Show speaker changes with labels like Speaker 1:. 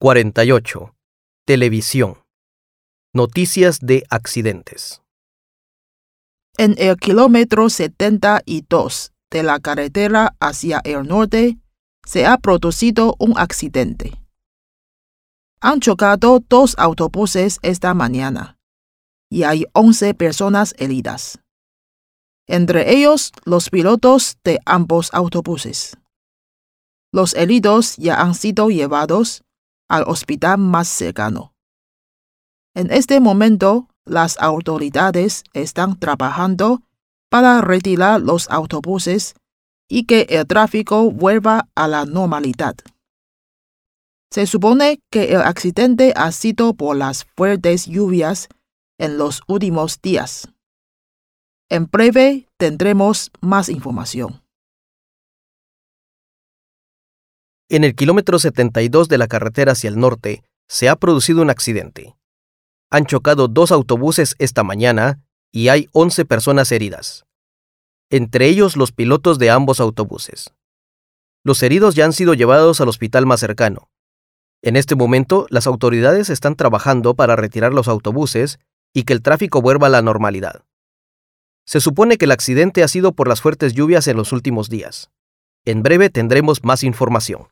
Speaker 1: 48. Televisión. Noticias de accidentes.
Speaker 2: En el kilómetro 72 de la carretera hacia el norte se ha producido un accidente. Han chocado dos autobuses esta mañana y hay 11 personas heridas, entre ellos los pilotos de ambos autobuses. Los heridos ya han sido llevados al hospital más cercano. En este momento, las autoridades están trabajando para retirar los autobuses y que el tráfico vuelva a la normalidad. Se supone que el accidente ha sido por las fuertes lluvias en los últimos días. En breve tendremos más información.
Speaker 1: En el kilómetro 72 de la carretera hacia el norte se ha producido un accidente. Han chocado dos autobuses esta mañana y hay 11 personas heridas, entre ellos los pilotos de ambos autobuses. Los heridos ya han sido llevados al hospital más cercano. En este momento, las autoridades están trabajando para retirar los autobuses y que el tráfico vuelva a la normalidad. Se supone que el accidente ha sido por las fuertes lluvias en los últimos días. En breve tendremos más información.